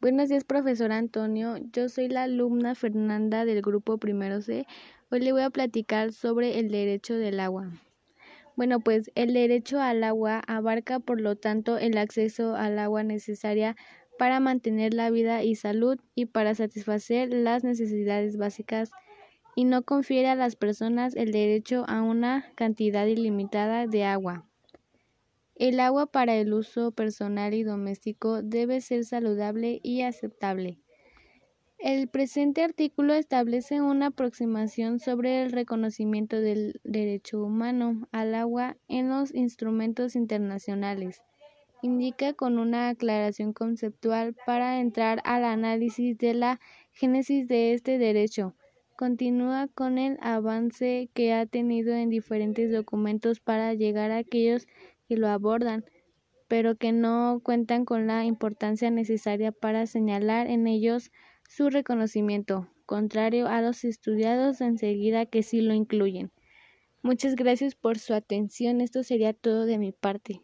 Buenos días, profesor Antonio. Yo soy la alumna Fernanda del grupo Primero C. Hoy le voy a platicar sobre el derecho del agua. Bueno, pues el derecho al agua abarca, por lo tanto, el acceso al agua necesaria para mantener la vida y salud y para satisfacer las necesidades básicas y no confiere a las personas el derecho a una cantidad ilimitada de agua. El agua para el uso personal y doméstico debe ser saludable y aceptable. El presente artículo establece una aproximación sobre el reconocimiento del derecho humano al agua en los instrumentos internacionales. Indica con una aclaración conceptual para entrar al análisis de la génesis de este derecho. Continúa con el avance que ha tenido en diferentes documentos para llegar a aquellos que lo abordan, pero que no cuentan con la importancia necesaria para señalar en ellos su reconocimiento, contrario a los estudiados enseguida que sí lo incluyen. Muchas gracias por su atención. Esto sería todo de mi parte.